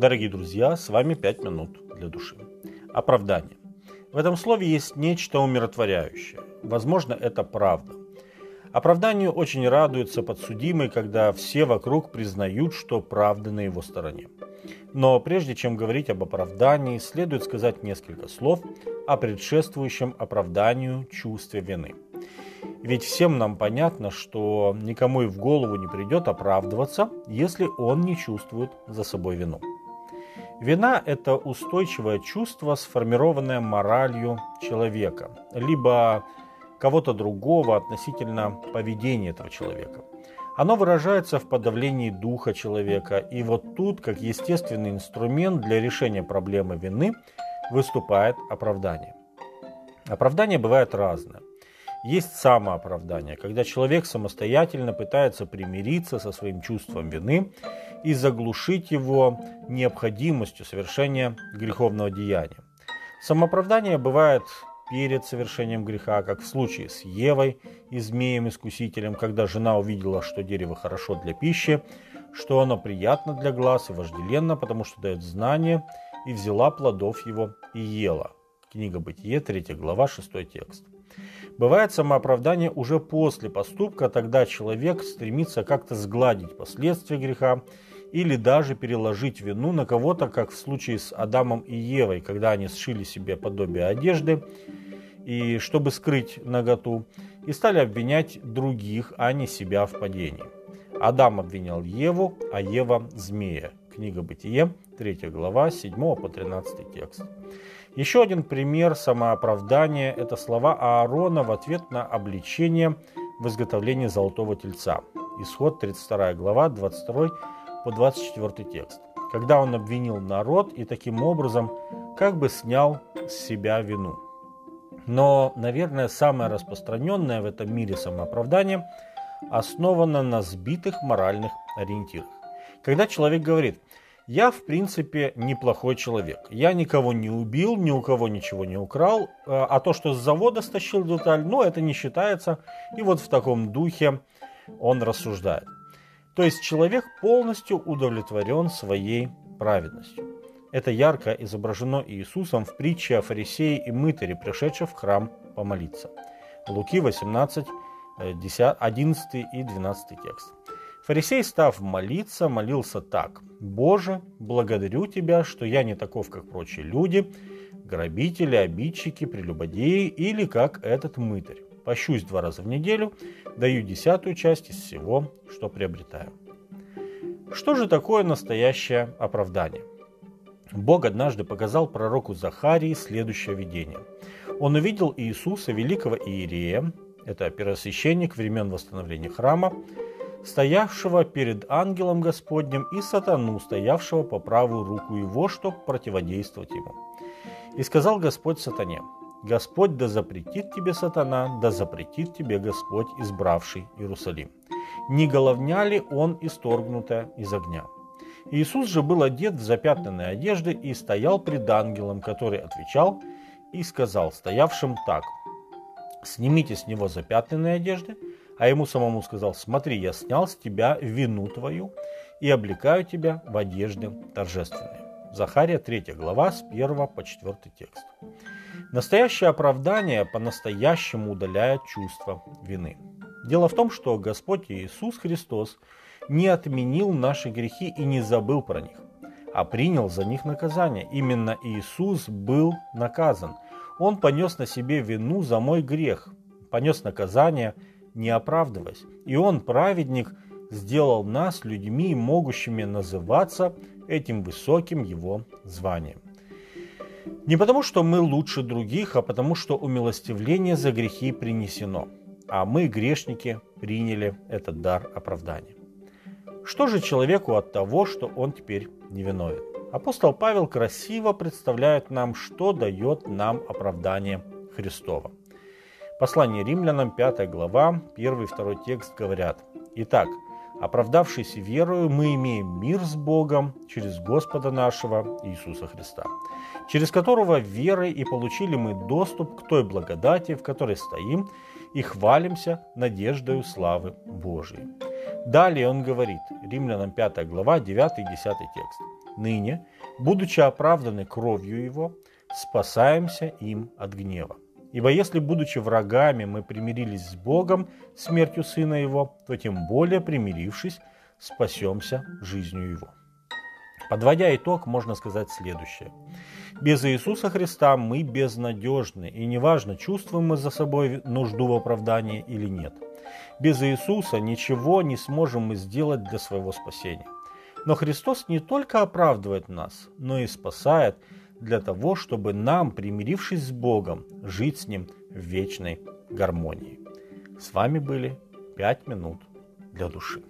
Дорогие друзья, с вами «Пять минут для души». Оправдание. В этом слове есть нечто умиротворяющее. Возможно, это правда. Оправданию очень радуется подсудимый, когда все вокруг признают, что правда на его стороне. Но прежде чем говорить об оправдании, следует сказать несколько слов о предшествующем оправданию чувстве вины – ведь всем нам понятно, что никому и в голову не придет оправдываться, если он не чувствует за собой вину. Вина – это устойчивое чувство, сформированное моралью человека, либо кого-то другого относительно поведения этого человека. Оно выражается в подавлении духа человека, и вот тут, как естественный инструмент для решения проблемы вины, выступает оправдание. Оправдание бывает разное. Есть самооправдание, когда человек самостоятельно пытается примириться со своим чувством вины и заглушить его необходимостью совершения греховного деяния. Самооправдание бывает перед совершением греха, как в случае с Евой и змеем-искусителем, когда жена увидела, что дерево хорошо для пищи, что оно приятно для глаз и вожделенно, потому что дает знание, и взяла плодов его и ела. Книга Бытие, 3 глава, 6 текст. Бывает самооправдание уже после поступка, тогда человек стремится как-то сгладить последствия греха или даже переложить вину на кого-то, как в случае с Адамом и Евой, когда они сшили себе подобие одежды, и чтобы скрыть наготу, и стали обвинять других, а не себя в падении. Адам обвинял Еву, а Ева – змея. Книга Бытие, 3 глава, 7 по 13 текст. Еще один пример самооправдания – это слова Аарона в ответ на обличение в изготовлении золотого тельца. Исход 32 глава, 22 по 24 текст. Когда он обвинил народ и таким образом как бы снял с себя вину. Но, наверное, самое распространенное в этом мире самооправдание основано на сбитых моральных ориентирах. Когда человек говорит – я, в принципе, неплохой человек. Я никого не убил, ни у кого ничего не украл. А, а то, что с завода стащил деталь, ну, это не считается. И вот в таком духе он рассуждает. То есть человек полностью удовлетворен своей праведностью. Это ярко изображено Иисусом в притче о фарисее и мытаре, пришедшем в храм помолиться. Луки 18, 11 э, и 12 текст. Фарисей, став молиться, молился так. «Боже, благодарю Тебя, что я не таков, как прочие люди, грабители, обидчики, прелюбодеи или как этот мытарь. Пощусь два раза в неделю, даю десятую часть из всего, что приобретаю». Что же такое настоящее оправдание? Бог однажды показал пророку Захарии следующее видение. Он увидел Иисуса, великого Иерея, это первосвященник времен восстановления храма, стоявшего перед ангелом Господним, и сатану, стоявшего по правую руку его, чтобы противодействовать ему. И сказал Господь сатане, Господь да запретит тебе сатана, да запретит тебе Господь, избравший Иерусалим. Не головня ли он исторгнутая из огня? Иисус же был одет в запятнанные одежды и стоял пред ангелом, который отвечал и сказал стоявшим так, «Снимите с него запятнанные одежды, а ему самому сказал, смотри, я снял с тебя вину твою и облекаю тебя в одежды торжественные. Захария 3 глава с 1 по 4 текст. Настоящее оправдание по-настоящему удаляет чувство вины. Дело в том, что Господь Иисус Христос не отменил наши грехи и не забыл про них, а принял за них наказание. Именно Иисус был наказан. Он понес на себе вину за мой грех, понес наказание – не оправдываясь. И он, праведник, сделал нас людьми, могущими называться этим высоким его званием. Не потому, что мы лучше других, а потому, что умилостивление за грехи принесено, а мы, грешники, приняли этот дар оправдания. Что же человеку от того, что он теперь невиновен? Апостол Павел красиво представляет нам, что дает нам оправдание Христова. Послание римлянам, 5 глава, 1 и 2 текст говорят. Итак, оправдавшись верою, мы имеем мир с Богом через Господа нашего Иисуса Христа, через которого верой и получили мы доступ к той благодати, в которой стоим, и хвалимся надеждою славы Божией. Далее он говорит, Римлянам 5 глава, 9 и 10 текст. ныне, будучи оправданы кровью Его, спасаемся им от гнева. Ибо если, будучи врагами, мы примирились с Богом смертью Сына Его, то тем более, примирившись, спасемся жизнью Его. Подводя итог, можно сказать следующее. Без Иисуса Христа мы безнадежны, и неважно, чувствуем мы за собой нужду в оправдании или нет. Без Иисуса ничего не сможем мы сделать для своего спасения. Но Христос не только оправдывает нас, но и спасает для того, чтобы нам, примирившись с Богом, жить с Ним в вечной гармонии. С вами были «Пять минут для души».